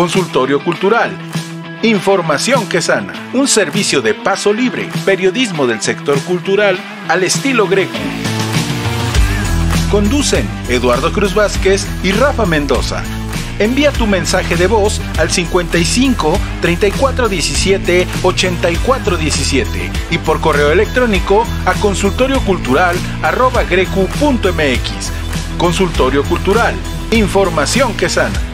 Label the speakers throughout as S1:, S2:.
S1: Consultorio Cultural. Información que sana. Un servicio de paso libre. Periodismo del sector cultural al estilo greco. Conducen Eduardo Cruz Vázquez y Rafa Mendoza. Envía tu mensaje de voz al 55 34 17 84 17 y por correo electrónico a consultoriocultural.grecu.mx. Consultorio Cultural. Información que sana.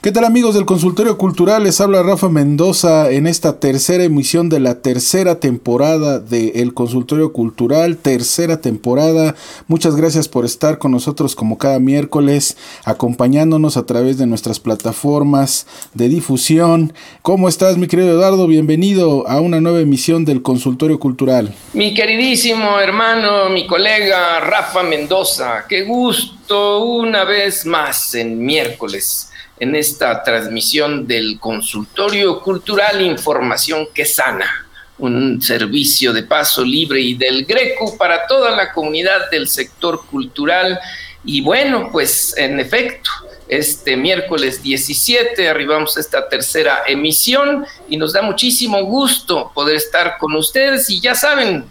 S2: ¿Qué tal amigos del Consultorio Cultural? Les habla Rafa Mendoza en esta tercera emisión de la tercera temporada de El Consultorio Cultural, tercera temporada. Muchas gracias por estar con nosotros como cada miércoles, acompañándonos a través de nuestras plataformas de difusión. ¿Cómo estás mi querido Eduardo? Bienvenido a una nueva emisión del Consultorio Cultural.
S3: Mi queridísimo hermano, mi colega Rafa Mendoza, qué gusto una vez más en miércoles en esta transmisión del consultorio cultural Información que Sana, un servicio de paso libre y del Greco para toda la comunidad del sector cultural. Y bueno, pues en efecto, este miércoles 17 arribamos a esta tercera emisión y nos da muchísimo gusto poder estar con ustedes y ya saben,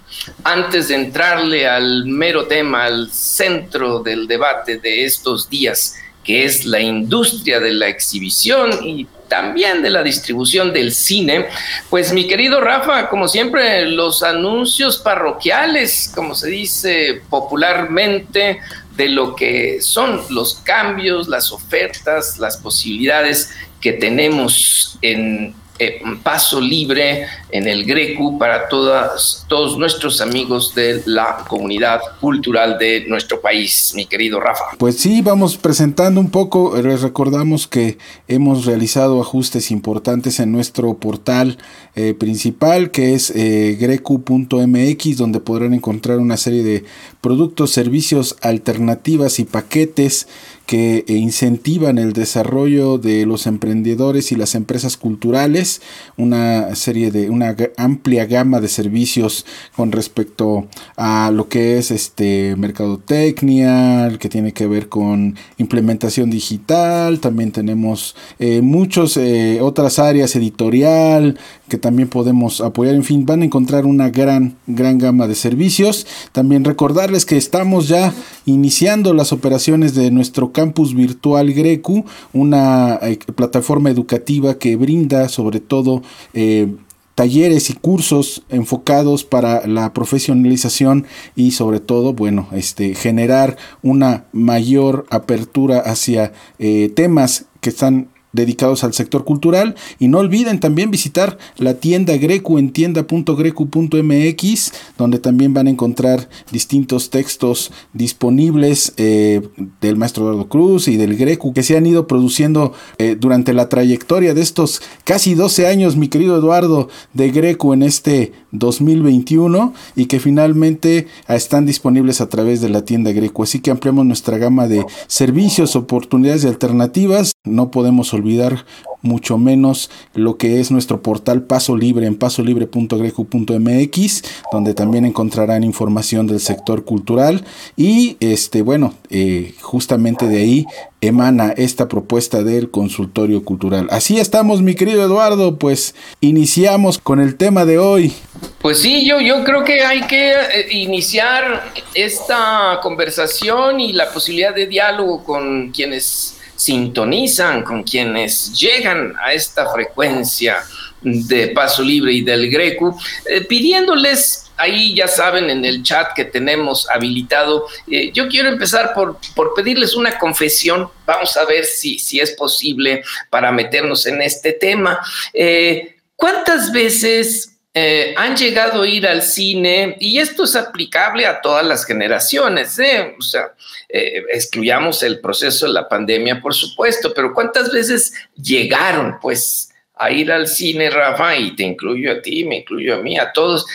S3: antes de entrarle al mero tema, al centro del debate de estos días, que es la industria de la exhibición y también de la distribución del cine. Pues mi querido Rafa, como siempre, los anuncios parroquiales, como se dice popularmente, de lo que son los cambios, las ofertas, las posibilidades que tenemos en eh, paso libre en el Greco para todas, todos nuestros amigos de la comunidad cultural de nuestro país, mi querido Rafa.
S2: Pues sí, vamos presentando un poco, les recordamos que hemos realizado ajustes importantes en nuestro portal eh, principal que es eh, grecu.mx donde podrán encontrar una serie de productos, servicios, alternativas y paquetes que incentivan el desarrollo de los emprendedores y las empresas culturales, una serie de una amplia gama de servicios con respecto a lo que es este mercadotecnia, que tiene que ver con implementación digital, también tenemos eh, muchos eh, otras áreas editorial que también podemos apoyar, en fin, van a encontrar una gran gran gama de servicios. También recordarles que estamos ya iniciando las operaciones de nuestro campus virtual Grecu, una eh, plataforma educativa que brinda sobre todo eh, talleres y cursos enfocados para la profesionalización y sobre todo, bueno, este, generar una mayor apertura hacia eh, temas que están dedicados al sector cultural. Y no olviden también visitar la tienda Grecu en tienda.grecu.mx, donde también van a encontrar distintos textos disponibles eh, del maestro Eduardo Cruz y del Grecu que se han ido produciendo eh, durante la trayectoria de estos casi 12 años, mi querido Eduardo, de Grecu en este 2021 y que finalmente están disponibles a través de la tienda Greco. Así que ampliamos nuestra gama de servicios, oportunidades y alternativas. No podemos olvidar mucho menos lo que es nuestro portal Paso Libre en pasolibre.greco.mx, donde también encontrarán información del sector cultural y este bueno, eh, justamente de ahí emana esta propuesta del consultorio cultural. Así estamos, mi querido Eduardo, pues iniciamos con el tema de hoy.
S3: Pues sí, yo, yo creo que hay que eh, iniciar esta conversación y la posibilidad de diálogo con quienes sintonizan, con quienes llegan a esta frecuencia de Paso Libre y del Greco, eh, pidiéndoles ahí ya saben en el chat que tenemos habilitado. Eh, yo quiero empezar por, por, pedirles una confesión. Vamos a ver si, si es posible para meternos en este tema. Eh, ¿Cuántas veces eh, han llegado a ir al cine, y esto es aplicable a todas las generaciones, ¿eh? o sea, eh, excluyamos el proceso de la pandemia, por supuesto, pero ¿cuántas veces llegaron, pues, a ir al cine, Rafa, y te incluyo a ti, me incluyo a mí, a todos,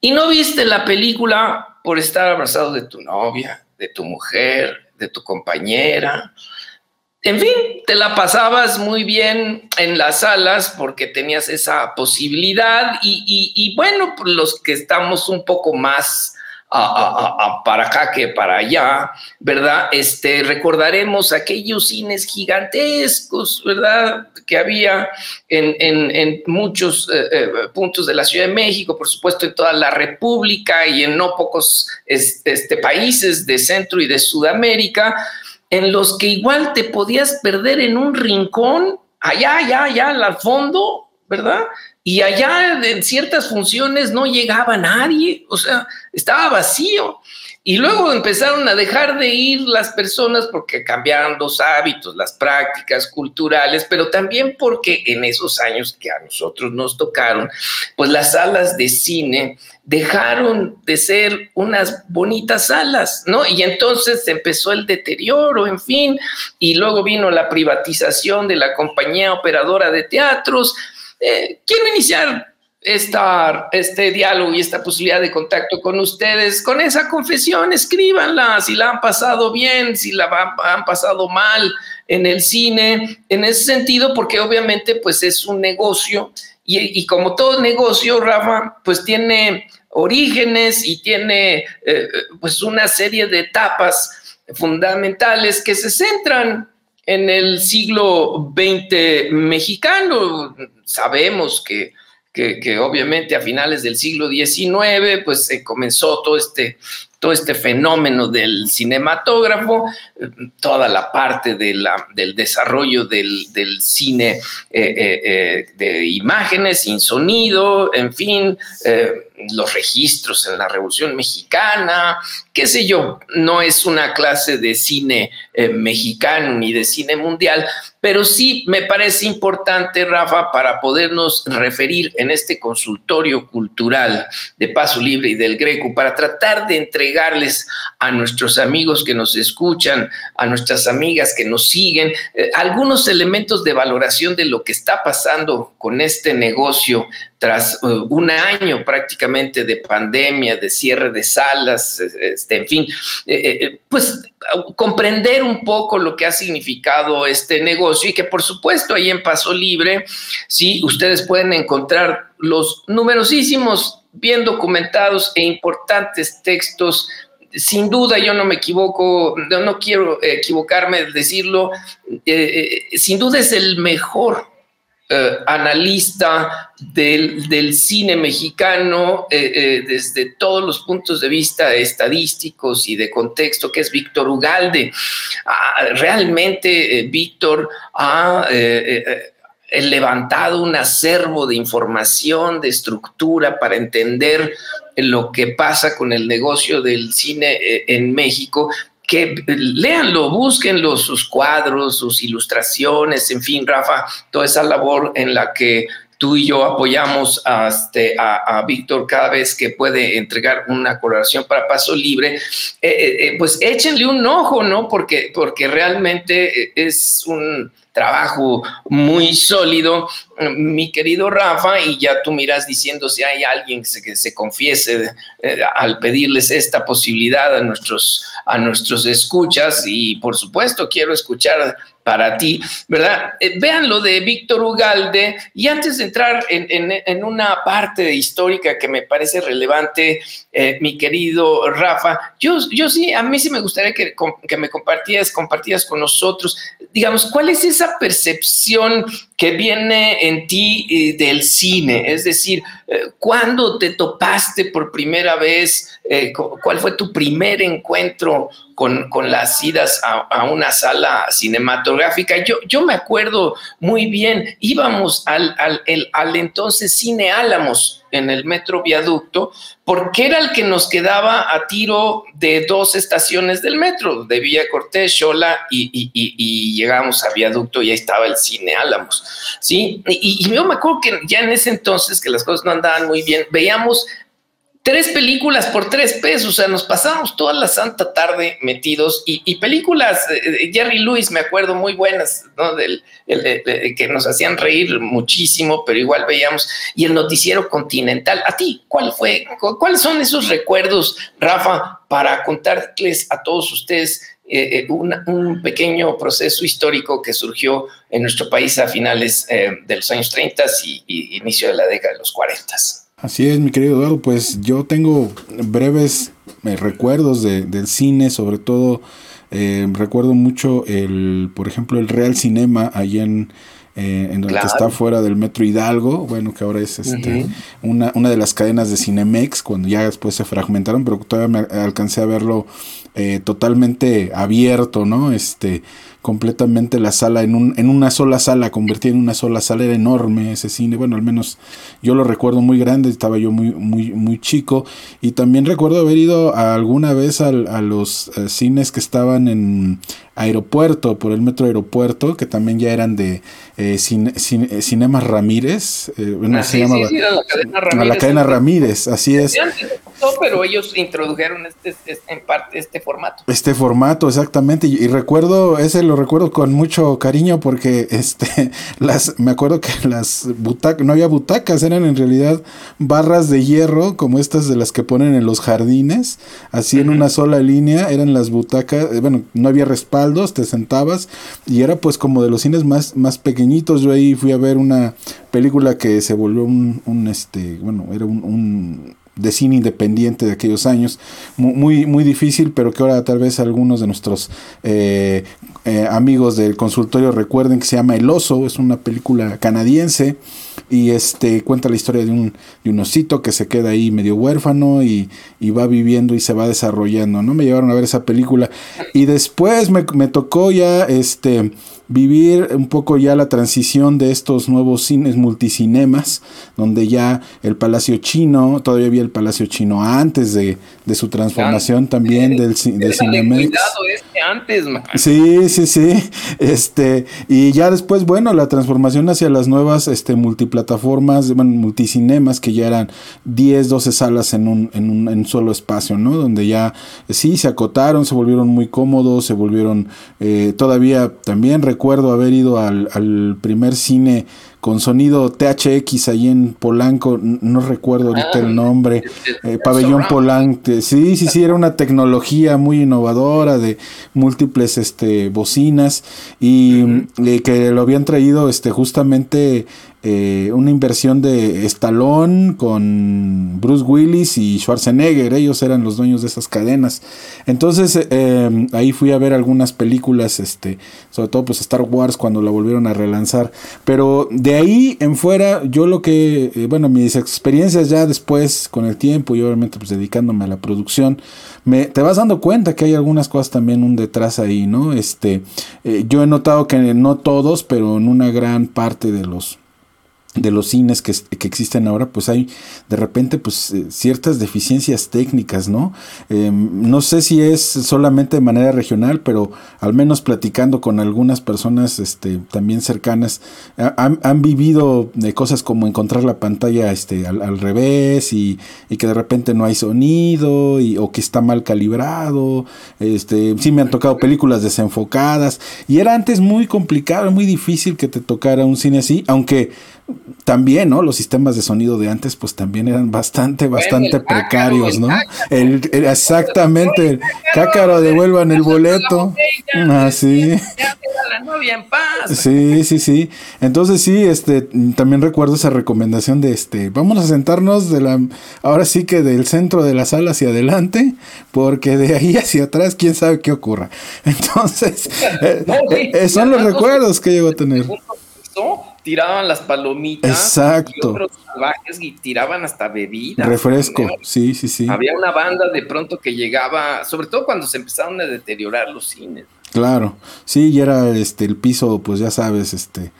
S3: y no viste la película por estar abrazado de tu novia, de tu mujer, de tu compañera, en fin, te la pasabas muy bien en las salas porque tenías esa posibilidad y, bueno, pues los que estamos un poco más para acá que para allá, ¿verdad? Este, recordaremos aquellos cines gigantescos, ¿verdad? Que había en, muchos eh, eh, puntos de la Ciudad de México, por supuesto en toda la República y en no pocos este, países de Centro y de Sudamérica, en los que igual te podías perder en un rincón, allá, allá, allá, al fondo, ¿verdad? Y allá en ciertas funciones no llegaba nadie, o sea, estaba vacío. Y luego empezaron a dejar de ir las personas porque cambiaron los hábitos, las prácticas culturales, pero también porque en esos años que a nosotros nos tocaron, pues las salas de cine dejaron de ser unas bonitas salas, ¿no? Y entonces empezó el deterioro, en fin, y luego vino la privatización de la compañía operadora de teatros. Eh, quiero iniciar esta, este diálogo y esta posibilidad de contacto con ustedes, con esa confesión, escríbanla, si la han pasado bien, si la han pasado mal en el cine, en ese sentido, porque obviamente pues es un negocio. Y, como todo negocio, Rafa, pues tiene orígenes y tiene eh, pues una serie de etapas fundamentales que se centran en el siglo XX mexicano. Sabemos que que, obviamente a finales del siglo XIX, pues se comenzó todo este, todo este fenómeno del cinematógrafo, toda la parte de del desarrollo del, cine eh, eh, eh, de imágenes sin sonido, en fin, los registros en la Revolución Mexicana, qué sé yo, no es una clase de cine mexicano ni de cine mundial, pero sí me parece importante, Rafa, para podernos referir en este consultorio cultural de Paso Libre y del Greco, para tratar de entregarles a nuestros amigos que nos escuchan, a nuestras amigas que nos siguen, eh, algunos elementos de valoración de lo que está pasando con este negocio tras eh, un año prácticamente de pandemia, de cierre de salas, este, en fin, eh, pues comprender un poco lo que ha significado este negocio y que por supuesto ahí en Paso Libre, sí, ustedes pueden encontrar los numerosísimos, bien documentados e importantes textos. Sin duda, yo no me equivoco, no, quiero equivocarme de decirlo, eh, eh, sin duda es el mejor eh, analista del, cine mexicano eh, eh, desde todos los puntos de vista estadísticos y de contexto, que es Víctor Ugalde. Ah, realmente Víctor ha levantado un acervo de información, de estructura para entender lo que pasa con el negocio del cine en México que léanlo, búsquenlo, sus cuadros, sus ilustraciones, en fin, Rafa, toda esa labor en la que tú y yo apoyamos a, este, a, Víctor cada vez que puede entregar una colaboración para Paso Libre, eh, eh, eh, pues échenle un ojo, ¿no? Porque, porque realmente es un trabajo muy sólido, mi querido Rafa, y ya tú miras diciendo si hay alguien que se, confiese al pedirles esta posibilidad a nuestros, a nuestros escuchas, y por supuesto quiero escuchar para ti, ¿verdad? Eh, vean lo de Víctor Ugalde y antes de entrar en, una parte histórica que me parece relevante, eh, mi querido Rafa, yo, yo sí, a mí sí me gustaría que, que me compartías, compartías con nosotros, digamos, ¿cuál es esa percepción que viene en ti eh, del cine? Es decir, ¿cuándo te topaste por primera vez? ¿Cuál fue tu primer encuentro con, las idas a, una sala cinematográfica. Yo, yo me acuerdo muy bien, íbamos al, al, entonces Cine Álamos en el Metro Viaducto, porque era el que nos quedaba a tiro de dos estaciones del metro, de Villa Cortés, Xola, y, y, y, llegamos a Viaducto y ahí estaba el Cine Álamos, ¿sí? Y, yo me acuerdo que ya en ese entonces, que las cosas no andaban muy bien, veíamos tres películas por tres pesos, o sea, nos pasábamos toda la santa tarde metidos y, películas, de Jerry Lewis, me acuerdo, muy buenas, ¿no? Del, que nos hacían reír muchísimo, pero igual veíamos, y el noticiero continental. ¿A ti cuál fue, cuáles son esos recuerdos, Rafa, para contarles a todos ustedes eh, eh, un, pequeño proceso histórico que surgió en nuestro país a finales eh, de los años 30 y, inicio de la década de los 40?
S2: Así es, mi querido Eduardo, pues yo tengo breves recuerdos de, del cine, sobre todo recuerdo mucho el, por ejemplo, el Real Cinema allá en, eh, en el que está fuera del Metro Hidalgo, bueno, que ahora es este, una, una de las cadenas de Cinemex, cuando ya después se fragmentaron, pero todavía me alcancé a verlo eh, totalmente abierto, ¿no? Este, completamente la sala en, un, en una sola sala, convertida en una sola sala, era enorme ese cine, bueno, al menos yo lo recuerdo muy grande, estaba yo muy, muy, muy chico, y también recuerdo haber ido alguna vez a, a los eh, cines que estaban en aeropuerto, por el metro aeropuerto, que también ya eran de eh, eh Cinemas Ramírez, eh, bueno, ah, se llama la cadena Ramírez, la cadena Ramírez así es.
S3: Pero ellos introdujeron este, este, en parte este formato.
S2: Este formato, exactamente, y, y recuerdo, ese lo recuerdo con mucho cariño porque este las me acuerdo que las butacas no había butacas, eran en realidad barras de hierro como estas de las que ponen en los jardines, así en una sola línea eran las butacas, eh, bueno, no había respaldos, te sentabas y era pues como de los cines más más pequeñitos. Yo ahí fui a ver una película que se volvió un, un este, bueno, era un de cine independiente de aquellos años, muy, muy difícil, pero que ahora tal vez algunos de nuestros eh, eh, amigos del consultorio recuerden que se llama El Oso, es una película canadiense y este cuenta la historia de un, de un osito que se queda ahí medio huérfano y, y, va viviendo y se va desarrollando, ¿no? Me llevaron a ver esa película y después me, me tocó ya este vivir un poco ya la transición de estos nuevos cines multicinemas, donde ya el Palacio Chino, todavía había el Palacio Chino antes de, de su transformación también del, del Cinemex.
S3: Este antes,
S2: Sí, sí, sí. Este, y ya después, bueno, la transformación hacia las nuevas este, multiplataformas, bueno, multicinemas, que ya eran 10, 12 salas en un, en un, en solo espacio, ¿no? Donde ya sí se acotaron, se volvieron muy cómodos, se volvieron eh, todavía también recuerdo haber ido al, al primer cine con sonido THX ahí en Polanco, no recuerdo ahorita el ah, nombre, eh, Pabellón Polanco, sí, sí, sí, era una tecnología muy innovadora de múltiples este, bocinas y eh, que lo habían traído este, justamente eh, una inversión de Stallone con Bruce Willis y Schwarzenegger, ellos eran los dueños de esas cadenas. Entonces eh, ahí fui a ver algunas películas, este, sobre todo pues Star Wars cuando la volvieron a relanzar. Pero de ahí en fuera, yo lo que, eh, bueno, mis experiencias ya después con el tiempo y obviamente pues dedicándome a la producción, me, te vas dando cuenta que hay algunas cosas también un detrás ahí, ¿no? Este, yo he notado que no todos, pero en una gran parte de los de los cines que, que, existen ahora, pues hay de repente pues eh, ciertas deficiencias técnicas, ¿no? Em, no sé si es solamente de manera regional, pero al menos platicando con algunas personas este, también cercanas, han, han vivido de cosas como encontrar la pantalla este, al, revés y, y, que de repente no hay sonido y, o que está mal calibrado. Este, sí me han tocado películas desenfocadas y era antes muy complicado, muy difícil que te tocara un cine así, aunque también, ¿no? Los sistemas de sonido de antes, pues también eran bastante, bastante precarios, ¿no? El, exactamente, el cácaro, devuelvan el boleto. Así. Ah, sí, sí, sí. Entonces sí, este, también recuerdo esa recomendación de este, vamos a sentarnos de la, ahora sí que del centro de la sala hacia adelante, porque de ahí hacia atrás, quién sabe qué ocurra. Entonces, eh, eh, son los recuerdos que llego a tener
S3: tiraban las palomitas.
S2: Exacto. Y
S3: otros salvajes y tiraban hasta bebidas.
S2: Refresco, sí, sí, sí.
S3: Había una banda de pronto que llegaba, sobre todo cuando se empezaron a deteriorar los cines.
S2: Claro, sí, y era este el piso, pues ya sabes, este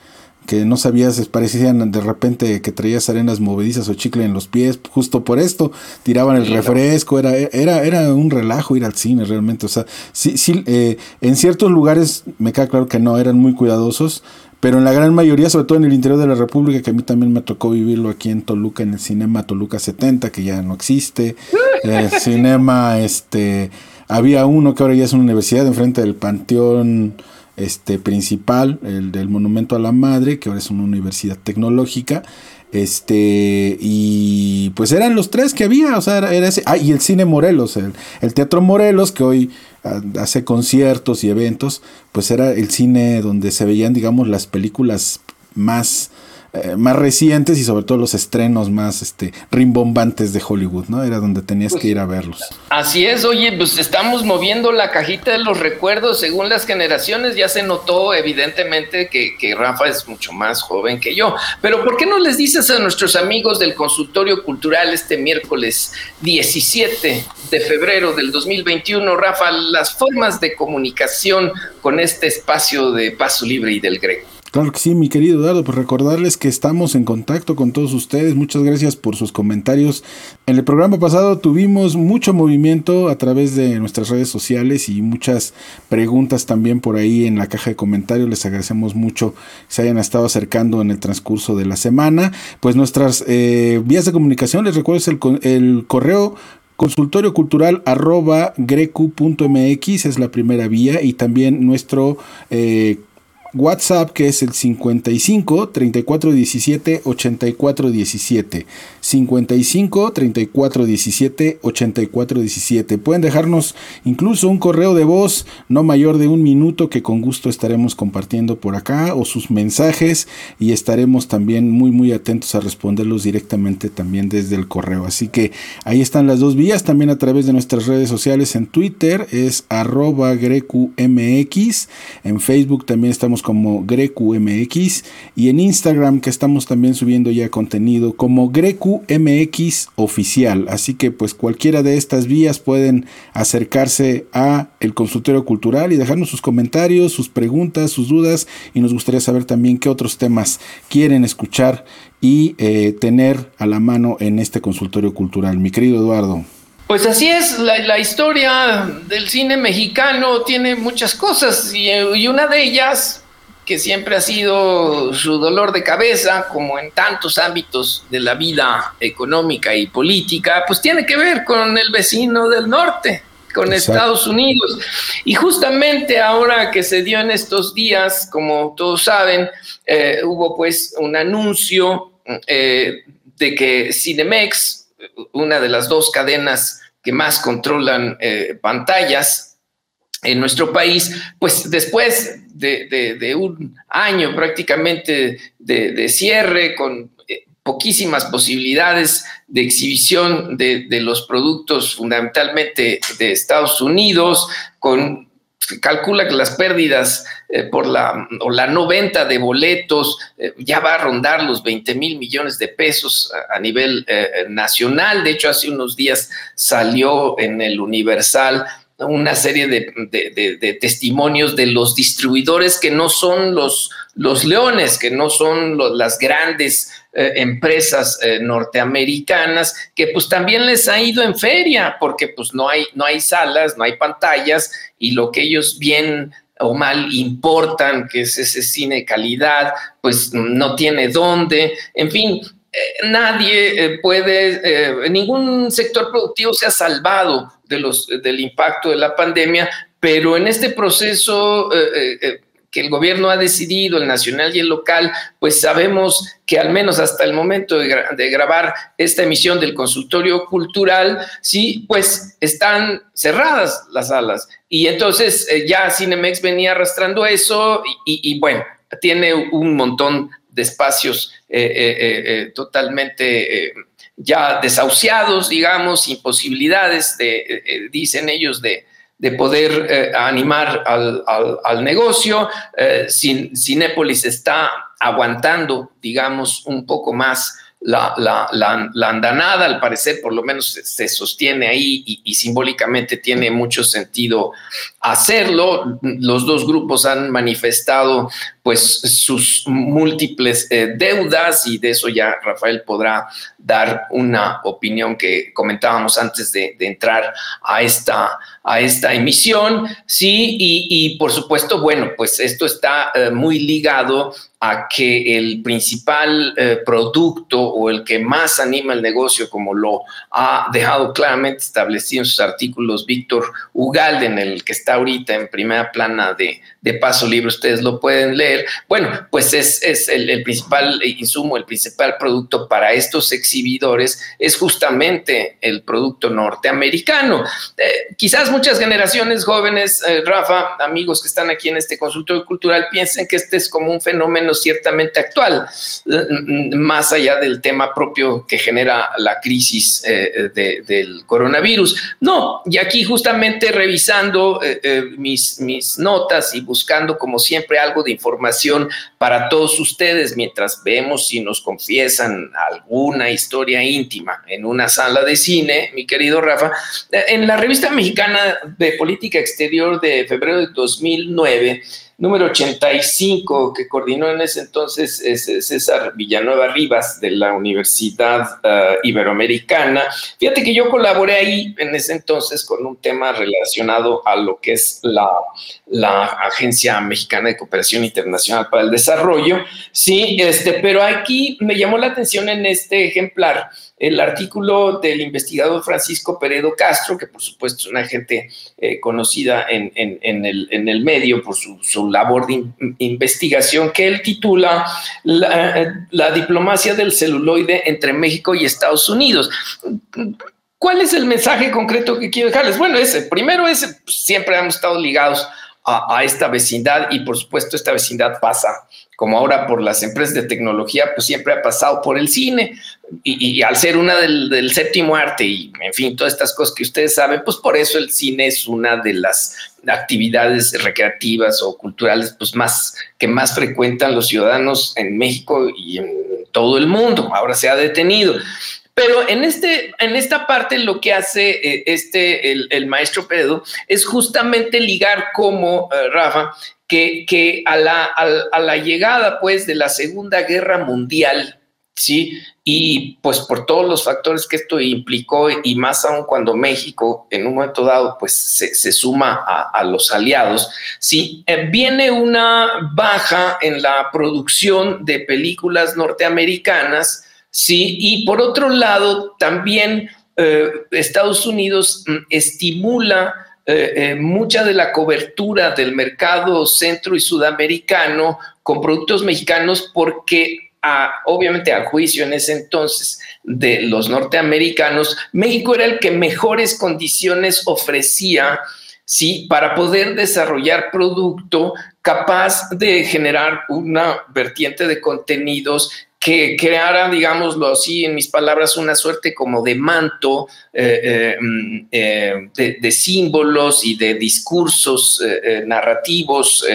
S2: que no sabías, parecían de repente que traías arenas movedizas o chicle en los pies, justo por esto, tiraban el refresco, era, era, era un relajo ir al cine realmente, o sea, sí, sí, eh, en ciertos lugares me queda claro que no, eran muy cuidadosos, pero en la gran mayoría, sobre todo en el interior de la República, que a mí también me tocó vivirlo aquí en Toluca, en el Cinema Toluca 70, que ya no existe, el Cinema, este, había uno que ahora ya es una universidad enfrente del Panteón este, principal, el del Monumento a la Madre, que ahora es una universidad tecnológica, este, y pues eran los tres que había, o sea, era, ese, ah, y el Cine Morelos, el, el Teatro Morelos, que hoy hace conciertos y eventos, pues era el cine donde se veían, digamos, las películas más eh, más recientes y sobre todo los estrenos más este, rimbombantes de Hollywood, ¿no? Era donde tenías pues que ir a verlos.
S3: Así es, oye, pues estamos moviendo la cajita de los recuerdos según las generaciones, ya se notó evidentemente que, que Rafa es mucho más joven que yo, pero ¿por qué no les dices a nuestros amigos del consultorio cultural este miércoles 17 de febrero del 2021, Rafa, las formas de comunicación con este espacio de paso libre y del Greco?
S2: Claro que sí, mi querido Eduardo, pues recordarles que estamos en contacto con todos ustedes. Muchas gracias por sus comentarios. En el programa pasado tuvimos mucho movimiento a través de nuestras redes sociales y muchas preguntas también por ahí en la caja de comentarios. Les agradecemos mucho que se hayan estado acercando en el transcurso de la semana. Pues nuestras eh, vías de comunicación, les recuerdo es el, el correo consultorio cultural arroba grecu.mx es la primera vía y también nuestro eh, WhatsApp que es el 55 34 17 84 17. 55 34 17 84 17. Pueden dejarnos incluso un correo de voz no mayor de un minuto que con gusto estaremos compartiendo por acá o sus mensajes y estaremos también muy muy atentos a responderlos directamente también desde el correo. Así que ahí están las dos vías también a través de nuestras redes sociales en Twitter es arroba grecumx. En Facebook también estamos como GrecuMX y en Instagram que estamos también subiendo ya contenido como GrecuMX oficial. Así que pues cualquiera de estas vías pueden acercarse a el consultorio cultural y dejarnos sus comentarios, sus preguntas, sus dudas y nos gustaría saber también qué otros temas quieren escuchar y eh, tener a la mano en este consultorio cultural. Mi querido Eduardo.
S3: Pues así es, la, historia del cine mexicano tiene muchas cosas y una de ellas que siempre ha sido su dolor de cabeza, como en tantos ámbitos de la vida económica y política, pues tiene que ver con el vecino del norte, con Estados Unidos. Y justamente ahora que se dio en estos días, como todos saben, eh, hubo pues un anuncio eh, de que Cinemex, una de las dos cadenas que más controlan eh, pantallas, en nuestro país, pues después de, un año prácticamente de, cierre con eh, poquísimas posibilidades de exhibición de, los productos fundamentalmente de Estados Unidos, con se calcula que las pérdidas eh, por la o la no venta de boletos eh, ya va a rondar los 20 mil millones de pesos a, nivel nacional. De hecho, hace unos días salió en el Universal una serie de, testimonios de los distribuidores que no son los, los leones, que no son las grandes eh, empresas eh, norteamericanas, que pues también les ha ido en feria, porque pues no hay, no hay salas, no hay pantallas, y lo que ellos bien o mal importan, que es ese cine de calidad, pues no tiene dónde, en fin, nadie puede, ningún sector productivo se ha salvado de los, del impacto de la pandemia, pero en este proceso eh, eh, eh, que el gobierno ha decidido, el nacional y el local, pues sabemos que al menos hasta el momento de, grabar esta emisión del consultorio cultural, sí, pues están cerradas las salas. Y entonces ya Cinemex venía arrastrando eso y, bueno, tiene un montón de espacios totalmente ya desahuciados, digamos, sin posibilidades, de, eh, eh, dicen ellos, de, poder eh, animar al, negocio. Sin, Cinépolis está aguantando, digamos, un poco más la, la, andanada, al parecer, por lo menos se, sostiene ahí y, simbólicamente tiene mucho sentido hacerlo. Los dos grupos han manifestado pues sus múltiples deudas y de eso ya Rafael podrá dar una opinión que comentábamos antes de, entrar a esta, a esta emisión. Sí, y, por supuesto, bueno, pues esto está eh, muy ligado a que el principal eh, producto o el que más anima el negocio, como lo ha dejado claramente establecido en sus artículos Víctor Ugalde, en el que está ahorita en primera plana de, de Paso Libre, ustedes lo pueden leer. Bueno, pues es, es el, principal insumo, el principal producto para estos ex exhibidores es justamente el producto norteamericano. Eh, quizás muchas generaciones jóvenes, eh, Rafa, amigos que están aquí en este consultorio cultural, piensen que este es como un fenómeno ciertamente actual, más allá del tema propio que genera la crisis del coronavirus. No, y aquí justamente revisando mis, mis notas y buscando como siempre algo de información para todos ustedes mientras vemos si nos confiesan alguna historia íntima en una sala de cine, mi querido Rafa. En la revista mexicana de política exterior de febrero de 2009, número 85, que coordinó en ese entonces César Villanueva Rivas de la Universidad eh, Iberoamericana. Fíjate que yo colaboré ahí en ese entonces con un tema relacionado a lo que es la, la Agencia Mexicana de Cooperación Internacional para el Desarrollo. Sí, este, pero aquí me llamó la atención en este ejemplar el artículo del investigador Francisco Peredo Castro, que por supuesto es una gente eh, conocida en, el, medio por su, labor de investigación, que él titula la, diplomacia del celuloide entre México y Estados Unidos. ¿Cuál es el mensaje concreto que quiero dejarles? Bueno, ese, primero ese, pues, siempre hemos estado ligados a, esta vecindad y por supuesto esta vecindad pasa, como ahora por las empresas de tecnología, pues siempre ha pasado por el cine y, al ser una del, séptimo arte y en fin, todas estas cosas que ustedes saben, pues por eso el cine es una de las actividades recreativas o culturales pues más que más frecuentan los ciudadanos en México y en todo el mundo. Ahora se ha detenido. Pero en, este, en esta parte lo que hace eh, este, el, maestro Pedro es justamente ligar como, eh, Rafa, que, que a, la, a, la, llegada pues de la Segunda Guerra Mundial, ¿sí? Y pues por todos los factores que esto implicó y más aún cuando México en un momento dado pues se, suma a, los aliados, ¿sí? Eh, viene una baja en la producción de películas norteamericanas, Sí, y por otro lado, también eh, Estados Unidos mm, estimula eh, mucha de la cobertura del mercado centro y sudamericano con productos mexicanos porque obviamente al juicio en ese entonces de los norteamericanos, México era el que mejores condiciones ofrecía ¿sí? para poder desarrollar producto capaz de generar una vertiente de contenidos que creara, digámoslo así, en mis palabras, una suerte como de manto eh, eh, mm, eh, de, símbolos y de discursos narrativos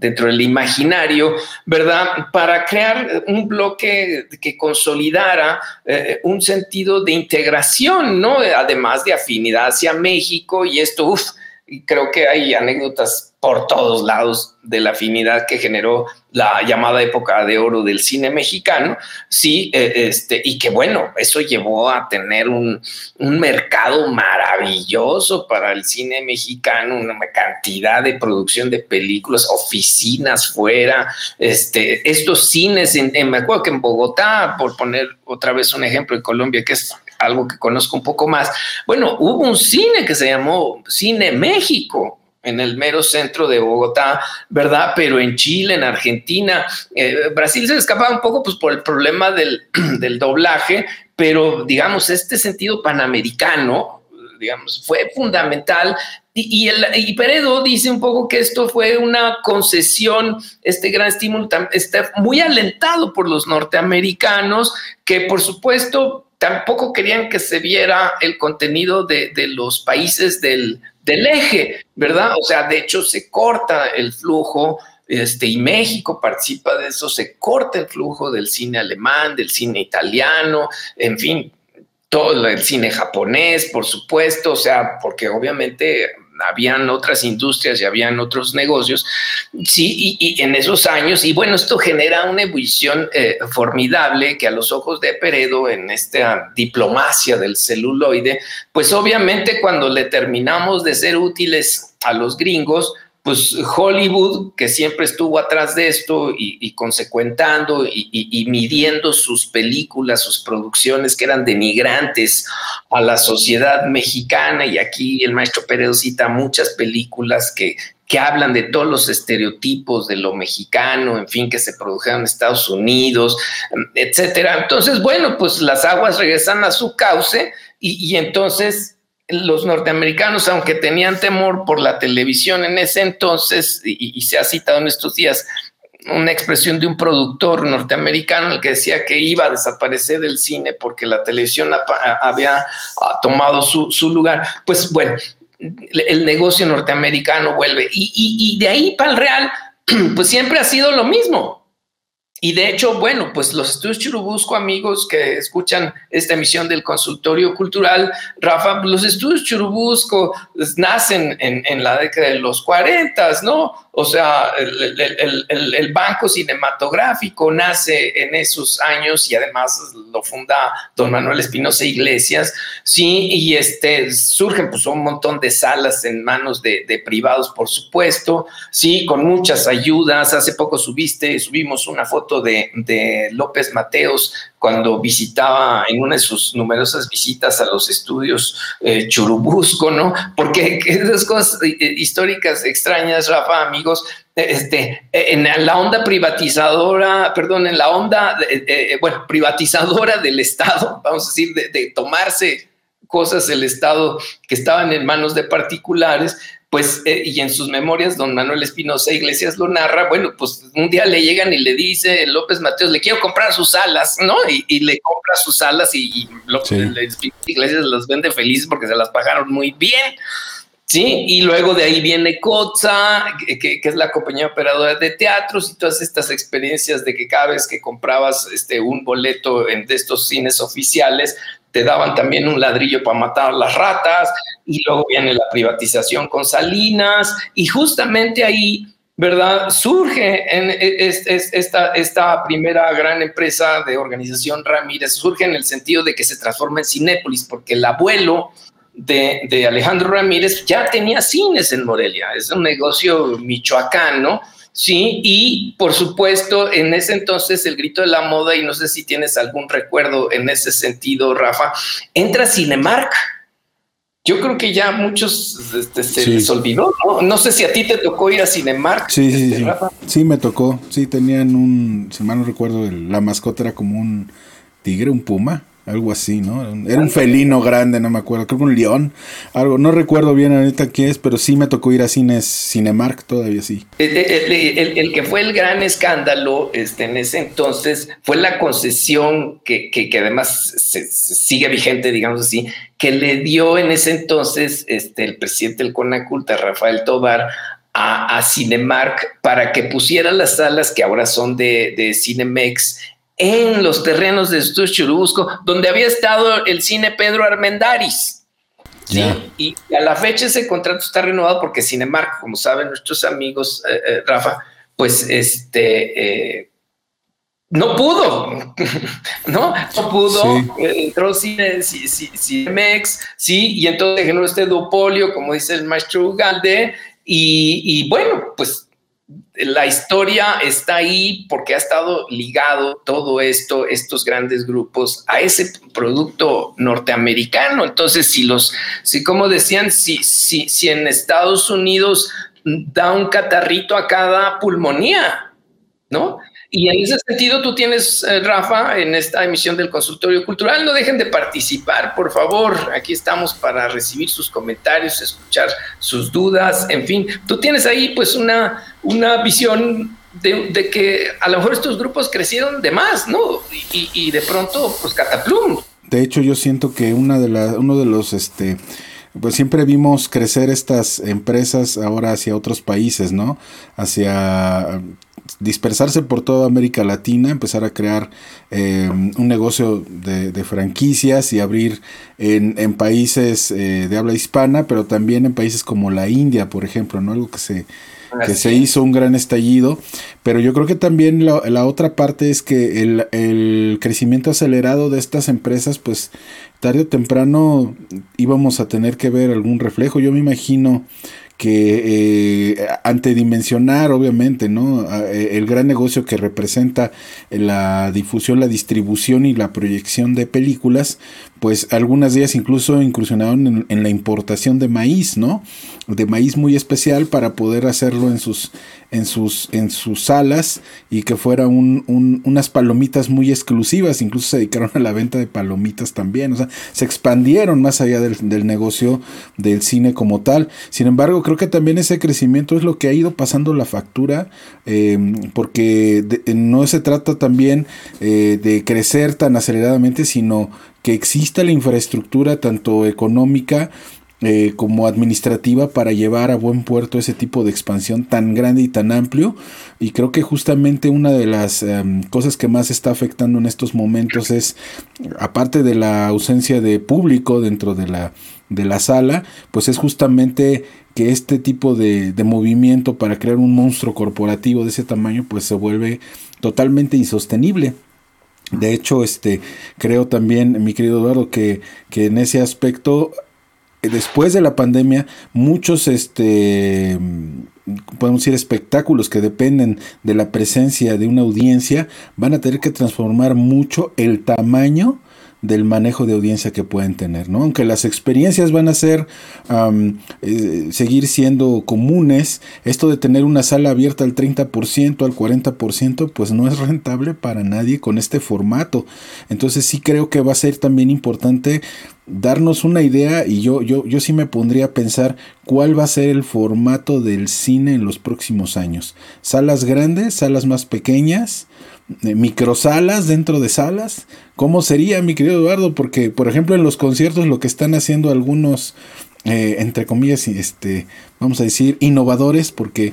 S3: dentro del imaginario, ¿verdad? Para crear un bloque que consolidara un sentido de integración, ¿no? Además de afinidad hacia México y esto, uff, creo que hay anécdotas por todos lados de la afinidad que generó la llamada época de oro del cine mexicano, sí, eh, este, y que bueno, eso llevó a tener un, mercado maravilloso para el cine mexicano, una cantidad de producción de películas, oficinas fuera, este, estos cines, en, me acuerdo que en Bogotá, por poner otra vez un ejemplo, en Colombia, que es algo que conozco un poco más, bueno, hubo un cine que se llamó Cine México, en el mero centro de Bogotá, ¿verdad? Pero en Chile, en Argentina, eh, Brasil se escapaba un poco pues, por el problema del, doblaje, pero digamos, este sentido panamericano, digamos, fue fundamental. Y, el, y, Peredo dice un poco que esto fue una concesión, este gran estímulo está muy alentado por los norteamericanos, que por supuesto tampoco querían que se viera el contenido de, de los países del, del eje, ¿verdad? O sea, de hecho se corta el flujo este, y México participa de eso, se corta el flujo del cine alemán, del cine italiano, en fin, todo el cine japonés, por supuesto, o sea, porque obviamente habían otras industrias y habían otros negocios, sí, y, en esos años, y bueno, esto genera una ebullición eh, formidable que a los ojos de Peredo en esta diplomacia del celuloide, pues obviamente cuando le terminamos de ser útiles a los gringos, pues Hollywood, que siempre estuvo atrás de esto y, consecuentando y, midiendo sus películas, sus producciones que eran denigrantes a la sociedad mexicana, y aquí el maestro Pérez cita muchas películas que, que hablan de todos los estereotipos de lo mexicano, en fin, que se produjeron en Estados Unidos, etcétera. Entonces, bueno, pues las aguas regresan a su cauce y, entonces los norteamericanos, aunque tenían temor por la televisión en ese entonces, y, se ha citado en estos días una expresión de un productor norteamericano el que decía que iba a desaparecer del cine porque la televisión había tomado su, su lugar. Pues bueno, el negocio norteamericano vuelve. Y, de ahí para el Real, pues siempre ha sido lo mismo. Y de hecho, bueno, pues los estudios Churubusco, amigos que escuchan esta emisión del consultorio cultural, Rafa, los estudios Churubusco pues, nacen en, la década de los 40, ¿no? O sea, el, banco cinematográfico nace en esos años y además lo funda don Manuel Espinosa Iglesias, sí, y este, surgen pues un montón de salas en manos de, de privados, por supuesto, sí, con muchas ayudas. Hace poco subiste, subimos una foto de, López Mateos cuando visitaba en una de sus numerosas visitas a los estudios eh, Churubusco, ¿no? Porque esas cosas eh, históricas extrañas, Rafa, amigos, este, en la onda privatizadora, perdón, en la onda, bueno, privatizadora del Estado, vamos a decir, de, de tomarse cosas el Estado que estaban en manos de particulares, pues, eh, y en sus memorias, don Manuel Espinosa Iglesias lo narra, bueno, pues un día le llegan y le dice López Mateos, le quiero comprar sus alas, ¿no? Y, le compra sus alas y, López Iglesias las vende felices porque se las pagaron muy bien. Sí, y luego de ahí viene COTSA, que, es la compañía operadora de teatros y todas estas experiencias de que cada vez que comprabas este, un boleto en, de estos cines oficiales, te daban también un ladrillo para matar las ratas, y luego viene la privatización con Salinas, y justamente ahí, ¿verdad? Surge en esta, esta primera gran empresa de organización Ramírez, surge en el sentido de que se transforma en Cinépolis, porque el abuelo de, de Alejandro Ramírez ya tenía cines en Morelia, es un negocio michoacano, Sí, y por supuesto, en ese entonces el grito de la moda, y no sé si tienes algún recuerdo en ese sentido, Rafa, entra Cinemark. Yo creo que ya muchos este, se les olvidó, ¿no? sé si a ti te tocó ir a Cinemark.
S2: Sí, sí, este, sí. Sí, me tocó. Sí, tenían un, si mal no recuerdo, la mascota era como un tigre, un puma algo así, ¿no? Era un felino grande, no me acuerdo, creo que un león, algo, no recuerdo bien ahorita qué es, pero sí me tocó ir a cines Cinemark todavía sí.
S3: El, que fue el gran escándalo este, en ese entonces fue la concesión que, que, además se, sigue vigente, digamos así, que le dio en ese entonces este, el presidente del CONACULTA, Rafael Tobar, a, a, Cinemark para que pusiera las salas que ahora son de, de Cinemex en los terrenos de Estudios Churubusco, donde había estado el cine Pedro Armendaris. ¿sí? Y a la fecha ese contrato está renovado porque Cinemark, como saben nuestros amigos, eh, eh, Rafa, pues este eh, no pudo, ¿no? No pudo, entró cine, Cinemex, sí, y entonces generó este duopolio, como dice el maestro Ugalde, y, y bueno, pues la historia está ahí porque ha estado ligado todo esto, estos grandes grupos, a ese producto norteamericano. Entonces, si los, si como decían, si, si, si en Estados Unidos da un catarrito a cada pulmonía, ¿no? Y en ese sentido, tú tienes, eh, Rafa, en esta emisión del consultorio cultural, no dejen de participar, por favor. Aquí estamos para recibir sus comentarios, escuchar sus dudas, en fin. Tú tienes ahí pues una, una visión de, que a lo mejor estos grupos crecieron de más, ¿no? Y, de pronto, pues cataplum.
S2: De hecho, yo siento que una de la, uno de los, este, pues siempre vimos crecer estas empresas ahora hacia otros países, ¿no? Hacia dispersarse por toda América Latina, empezar a crear eh, un negocio de, franquicias y abrir en, países eh, de habla hispana, pero también en países como la India, por ejemplo, ¿no? Algo que se, que se hizo un gran estallido, pero yo creo que también la, la otra parte es que el, el, crecimiento acelerado de estas empresas, pues tarde o temprano íbamos a tener que ver algún reflejo. Yo me imagino que eh, antedimensionar, obviamente, ¿no? Eh, el gran negocio que representa la difusión, la distribución y la proyección de películas, pues algunas de ellas incluso incursionaron en, la importación de maíz, ¿no? De maíz muy especial para poder hacerlo en sus, en sus, en sus salas y que fuera un, unas palomitas muy exclusivas, incluso se dedicaron a la venta de palomitas también, o sea, se expandieron más allá del, negocio del cine como tal. Sin embargo, creo que también ese crecimiento es lo que ha ido pasando la factura, em, porque no se trata también eh, de crecer tan aceleradamente, sino que exista la infraestructura tanto económica eh, como administrativa para llevar a buen puerto ese tipo de expansión tan grande y tan amplio. Y creo que justamente una de las em, cosas que más está afectando en estos momentos es, aparte de la ausencia de público dentro de la, de la sala, pues es justamente que este tipo de, de movimiento para crear un monstruo corporativo de ese tamaño pues se vuelve totalmente insostenible. De hecho, este, creo también, mi querido Eduardo, que, que en ese aspecto, después de la pandemia, muchos, este, podemos decir, espectáculos que dependen de la presencia de una audiencia, van a tener que transformar mucho el tamaño del manejo de audiencia que pueden tener, ¿no? Aunque las experiencias van a ser, eh, seguir siendo comunes, esto de tener una sala abierta al 30%, al 40%, pues no es rentable para nadie con este formato. Entonces sí creo que va a ser también importante darnos una idea y yo, yo, yo sí me pondría a pensar cuál va a ser el formato del cine en los próximos años. Salas grandes, salas más pequeñas, eh, microsalas dentro de salas. ¿Cómo sería, mi querido Eduardo? Porque, por ejemplo, en los conciertos lo que están haciendo algunos, eh, entre comillas, este, vamos a decir, innovadores, porque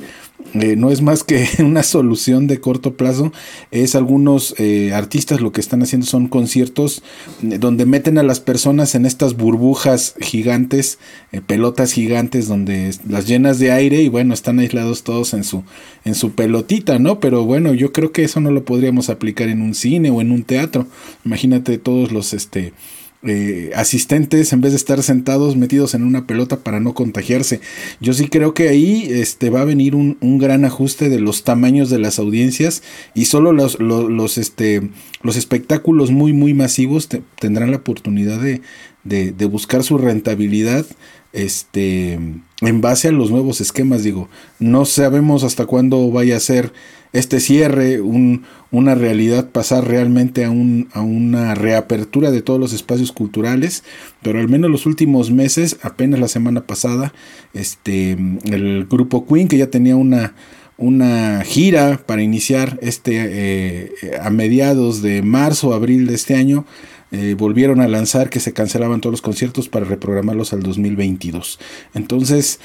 S2: eh, no es más que una solución de corto plazo. Es algunos eh, artistas lo que están haciendo son conciertos eh, donde meten a las personas en estas burbujas gigantes, pelotas gigantes, donde las llenas de aire y bueno, están aislados todos en su, en su pelotita, ¿no? Pero bueno, yo creo que eso no lo podríamos aplicar en un cine o en un teatro. Imagínate todos los, este, eh, asistentes en vez de estar sentados metidos en una pelota para no contagiarse. Yo sí creo que ahí este, va a venir un, gran ajuste de los tamaños de las audiencias y solo los, los, este, los espectáculos muy muy masivos tendrán la oportunidad de, de, de, buscar su rentabilidad este, en base a los nuevos esquemas. Digo, no sabemos hasta cuándo vaya a ser este cierre, un, una realidad, pasar realmente a, un, a una reapertura de todos los espacios culturales, pero al menos los últimos meses, apenas la semana pasada, este, el grupo Queen, que ya tenía una, una gira para iniciar este eh, a mediados de marzo, abril de este año, eh, volvieron a lanzar que se cancelaban todos los conciertos para reprogramarlos al 2022. Entonces,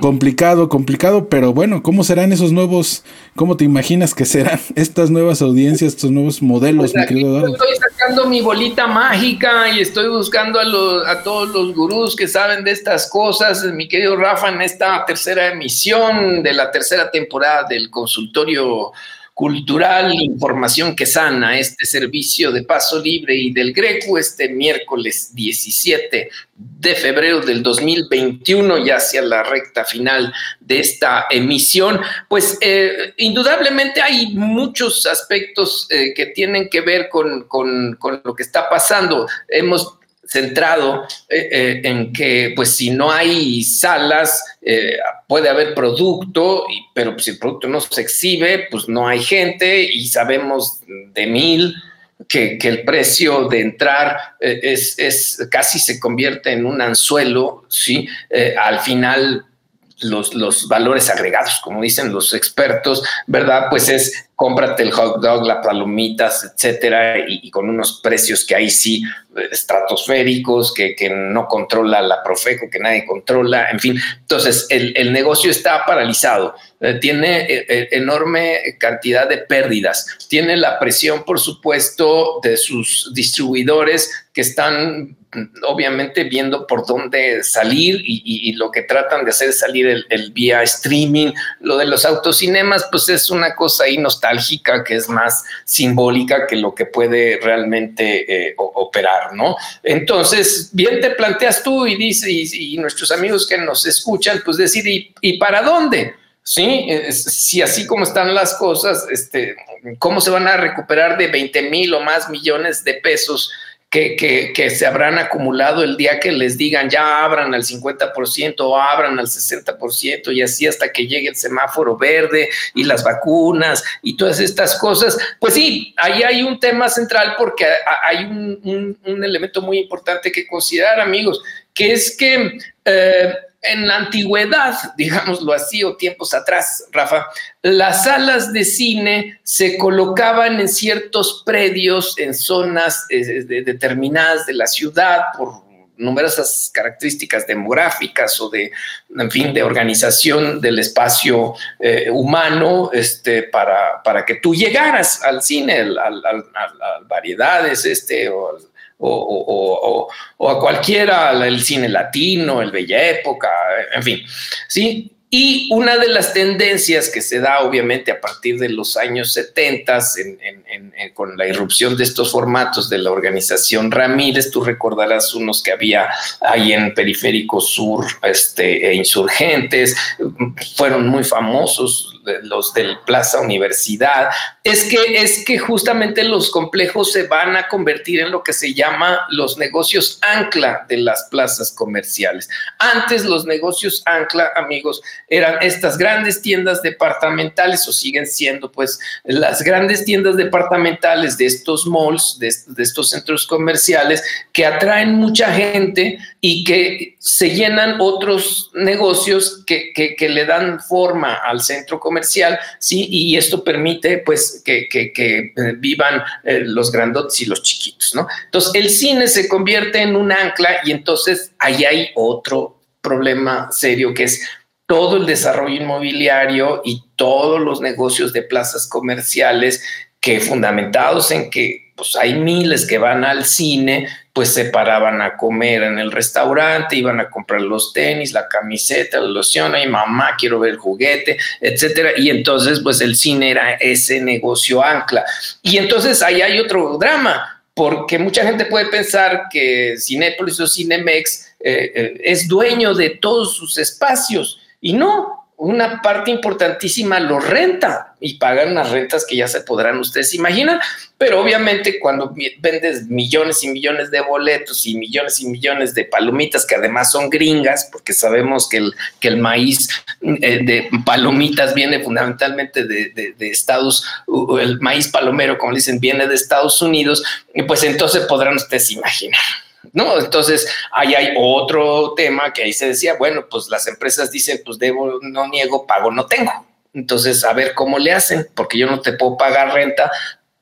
S2: complicado, complicado, pero bueno, ¿cómo serán esos nuevos, cómo te imaginas que serán estas nuevas audiencias, estos nuevos modelos,
S3: pues mi querido Estoy sacando mi bolita mágica y estoy buscando a, los, a todos los gurús que saben de estas cosas, mi querido Rafa, en esta tercera emisión de la tercera temporada del consultorio cultural, información que sana, este servicio de paso libre y del Greco este miércoles 17 de febrero del 2021, ya hacia la recta final de esta emisión, pues eh, indudablemente hay muchos aspectos eh, que tienen que ver con, con, con lo que está pasando. Hemos centrado eh, eh, en que pues si no hay salas eh, puede haber producto, pero si el producto no se exhibe pues no hay gente y sabemos de mil que, el precio de entrar es, casi se convierte en un anzuelo, ¿sí? al final los, valores agregados, como dicen los expertos, ¿verdad? Pues es cómprate el hot dog, las palomitas, etcétera, y, con unos precios que ahí sí eh, estratosféricos, que, que, no controla la Profeco, que nadie controla, en fin. Entonces, el, el negocio está paralizado, eh, tiene eh, enorme cantidad de pérdidas, tiene la presión, por supuesto, de sus distribuidores que están obviamente viendo por dónde salir y, lo que tratan de hacer es salir el, el, vía streaming. Lo de los autocinemas, pues es una cosa ahí, nos nostálgica, que es más simbólica que lo que puede realmente eh, operar, ¿no? Entonces, bien te planteas tú y dice, y, nuestros amigos que nos escuchan, pues decir, ¿y, para dónde? Sí, si así como están las cosas, este, ¿cómo se van a recuperar de 20 mil o más millones de pesos que, se habrán acumulado el día que les digan ya abran al 50% o abran al 60% y así hasta que llegue el semáforo verde y las vacunas y todas estas cosas. Pues sí, ahí hay un tema central porque hay un, elemento muy importante que considerar, amigos, que es que... Eh, en la antigüedad, digámoslo así, o tiempos atrás, Rafa, las salas de cine se colocaban en ciertos predios, en zonas eh, determinadas de la ciudad, por numerosas características demográficas o de, en fin, de organización del espacio eh, humano, este, para, para que tú llegaras al cine, al, variedades, este, o o, a cualquiera, el cine latino, el Bella Época, en fin, ¿sí? Y una de las tendencias que se da obviamente a partir de los años 70 con la irrupción de estos formatos de la organización Ramírez, tú recordarás unos que había ahí en Periférico Sur este, e Insurgentes, fueron muy famosos los del Plaza Universidad, es que, es que justamente los complejos se van a convertir en lo que se llama los negocios ancla de las plazas comerciales. Antes los negocios ancla, amigos, eran estas grandes tiendas departamentales o siguen siendo pues las grandes tiendas departamentales de estos malls, de, estos centros comerciales que atraen mucha gente y que se llenan otros negocios que, que le dan forma al centro comercial ¿sí? Y esto permite, pues, que, eh, vivan eh, los grandotes y los chiquitos, ¿no? Entonces, el cine se convierte en un ancla y entonces ahí hay otro problema serio que es todo el desarrollo inmobiliario y todos los negocios de plazas comerciales que fundamentados en que pues hay miles que van al cine, pues se paraban a comer en el restaurante, iban a comprar los tenis, la camiseta, la loción, ay mamá, quiero ver el juguete, etcétera. Y entonces, pues el cine era ese negocio ancla. Y entonces ahí hay otro drama, porque mucha gente puede pensar que Cinépolis o Cinemex eh, eh, es dueño de todos sus espacios. Y no, una parte importantísima lo renta y pagan unas rentas que ya se podrán ustedes imaginar, pero obviamente cuando vendes millones y millones de boletos y millones y millones de palomitas que además son gringas, porque sabemos que el, que el maíz eh, de palomitas viene fundamentalmente de, de, Estados, el maíz palomero, como dicen, viene de Estados Unidos, pues entonces podrán ustedes imaginar. ¿No? Entonces, ahí hay otro tema que ahí se decía, bueno, pues las empresas dicen, pues debo, no niego, pago, no tengo. Entonces, a ver cómo le hacen, porque yo no te puedo pagar renta,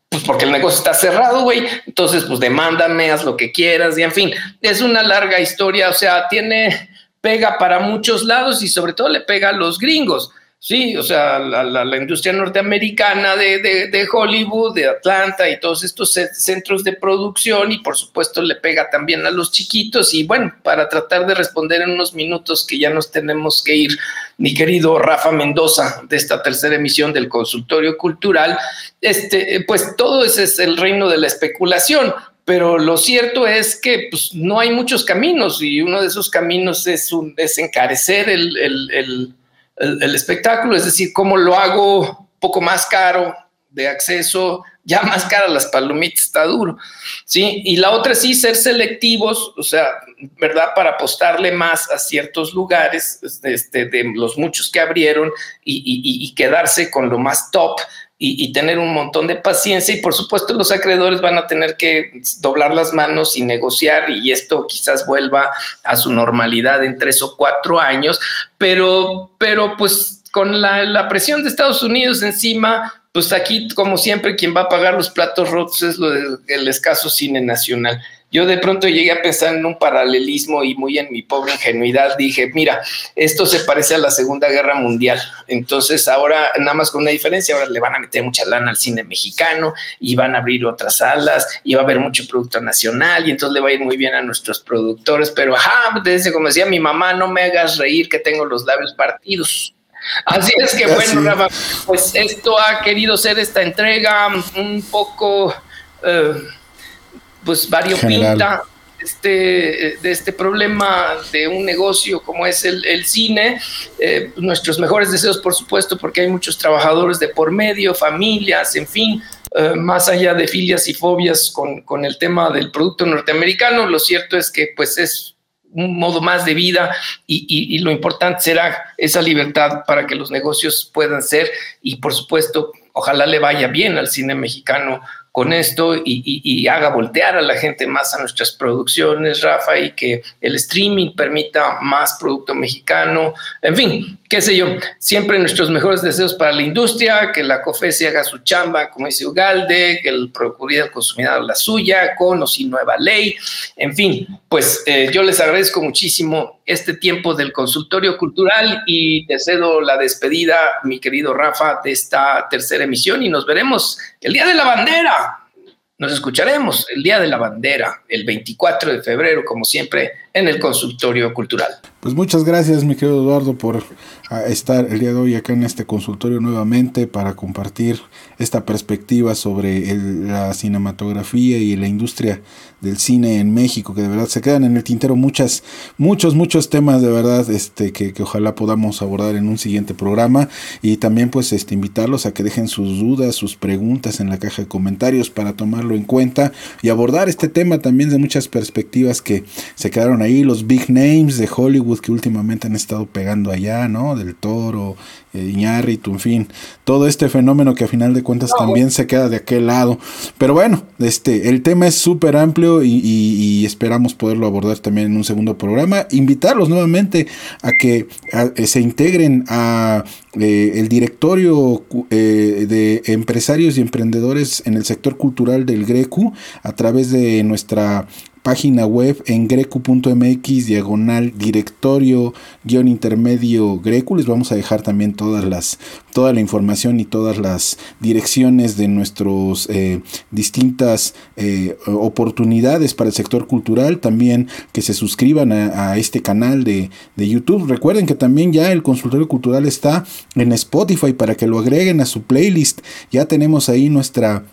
S3: pues porque el negocio está cerrado, güey. Entonces, pues demándame, haz lo que quieras, y en fin, es una larga historia, o sea, tiene, pega para muchos lados y sobre todo le pega a los gringos. Sí, o sea, la, industria norteamericana de, Hollywood, de Atlanta y todos estos centros de producción y por supuesto le pega también a los chiquitos y bueno, para tratar de responder en unos minutos que ya nos tenemos que ir, mi querido Rafa Mendoza de esta tercera emisión del consultorio cultural, este, pues todo ese es el reino de la especulación pero lo cierto es que pues, no hay muchos caminos y uno de esos caminos es, un, es encarecer el, el, espectáculo, es decir, cómo lo hago poco más caro de acceso, ya más cara las palomitas, está duro, ¿sí? Y la otra sí, ser selectivos, o sea, ¿verdad? Para apostarle más a ciertos lugares, este, de los muchos que abrieron y quedarse con lo más top y, tener un montón de paciencia y por supuesto los acreedores van a tener que doblar las manos y negociar y esto quizás vuelva a su normalidad en tres o cuatro años, pero, pero pues con la, presión de Estados Unidos encima, pues aquí como siempre quien va a pagar los platos rotos es del escaso cine nacional yo de pronto llegué a pensar en un paralelismo y muy en mi pobre ingenuidad dije, mira, esto se parece a la Segunda Guerra Mundial. Entonces ahora, nada más con una diferencia, ahora le van a meter mucha lana al cine mexicano y van a abrir otras salas y va a haber mucho producto nacional y entonces le va a ir muy bien a nuestros productores. Pero, ajá, desde como decía mi mamá, no me hagas reír que tengo los labios partidos. Así es que bueno, Rafa, pues esto ha querido ser esta entrega un poco, eh, pues variopinta este, de este problema de un negocio como es el, cine. Eh, nuestros mejores deseos, por supuesto, porque hay muchos trabajadores de por medio, familias, en fin, eh, más allá de filias y fobias con, con, el tema del producto norteamericano, lo cierto es que pues es un modo más de vida y, lo importante será esa libertad para que los negocios puedan ser y por supuesto ojalá le vaya bien al cine mexicano con esto y, haga voltear a la gente más a nuestras producciones, Rafa, y que el streaming permita más producto mexicano, en fin, qué sé yo, siempre nuestros mejores deseos para la industria, que la COFESE haga su chamba, como dice Ugalde, que el Procuraduría del Consumidor la suya, con o sin nueva ley, en fin, pues eh, yo les agradezco muchísimo este tiempo del consultorio cultural y te cedo la despedida, mi querido Rafa, de esta tercera emisión y nos veremos el Día de la Bandera. Nos escucharemos el Día de la Bandera, el 24 de febrero, como siempre, en el consultorio cultural.
S2: Pues muchas gracias, mi querido Eduardo, por ah, estar el día de hoy acá en este consultorio nuevamente para compartir esta perspectiva sobre la cinematografía y la industria del cine en México, que de verdad se quedan en el tintero muchas, muchos, muchos temas de verdad este, que, ojalá podamos abordar en un siguiente programa y también pues este, invitarlos a que dejen sus dudas, sus preguntas en la caja de comentarios para tomarlo en cuenta y abordar este tema también de muchas perspectivas que se quedaron ahí, los big names de Hollywood que últimamente han estado pegando allá, ¿no? Del Toro, eh, Iñárritu, en fin, todo este fenómeno que a final de cuentas también se queda de aquel lado. Pero bueno, este, el tema es súper amplio y, esperamos poderlo abordar también en un segundo programa. Invitarlos nuevamente a que eh, se integren a eh, el directorio de empresarios y emprendedores en el sector cultural del Grecu a través de nuestra página web en grecu.mx diagonal directorio guion intermedio grecu. Les vamos a dejar también todas las toda la información y todas las direcciones de nuestros eh, distintas eh, oportunidades para el sector cultural. También que se suscriban a, este canal de, de YouTube. Recuerden que también ya el consultorio cultural está en Spotify para que lo agreguen a su playlist. Ya tenemos ahí nuestra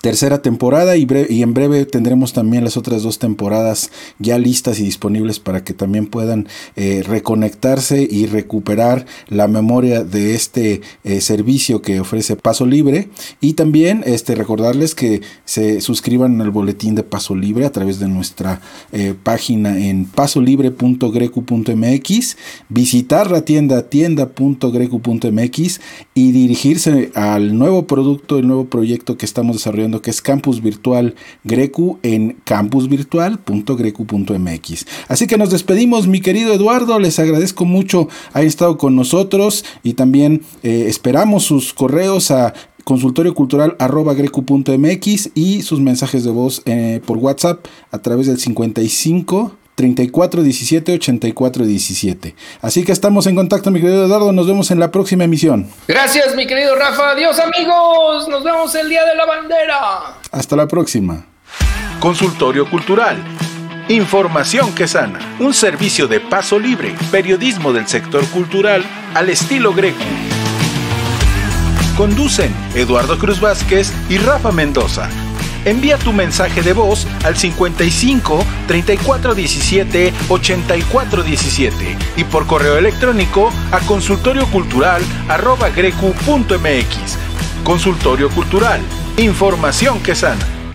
S2: tercera temporada y, en breve tendremos también las otras dos temporadas ya listas y disponibles para que también puedan eh, reconectarse y recuperar la memoria de este eh, servicio que ofrece Paso Libre. Y también este, recordarles que se suscriban al boletín de Paso Libre a través de nuestra eh, página en pasolibre.grecu.mx visitar la tienda tienda.grecu.mx y dirigirse al nuevo producto, el nuevo proyecto que estamos que es Campus Virtual Grecu en campusvirtual.grecu.mx. Así que nos despedimos, mi querido Eduardo, les agradezco mucho haber estado con nosotros y también eh, esperamos sus correos a consultoriocultural.grecu.mx y sus mensajes de voz eh, por WhatsApp a través del 55 34 17 84 17. Así que estamos en contacto, mi querido Eduardo. Nos vemos en la próxima emisión.
S3: Gracias, mi querido Rafa. Adiós, amigos. Nos vemos el día de la bandera.
S2: Hasta la próxima.
S1: Consultorio Cultural. Información que sana. Un servicio de paso libre. Periodismo del sector cultural al estilo greco. Conducen Eduardo Cruz Vázquez y Rafa Mendoza envía tu mensaje de voz al 55 34 17 84 17 y por correo electrónico a consultoriocultural.grecu.mx. Consultorio Cultural, información que sana.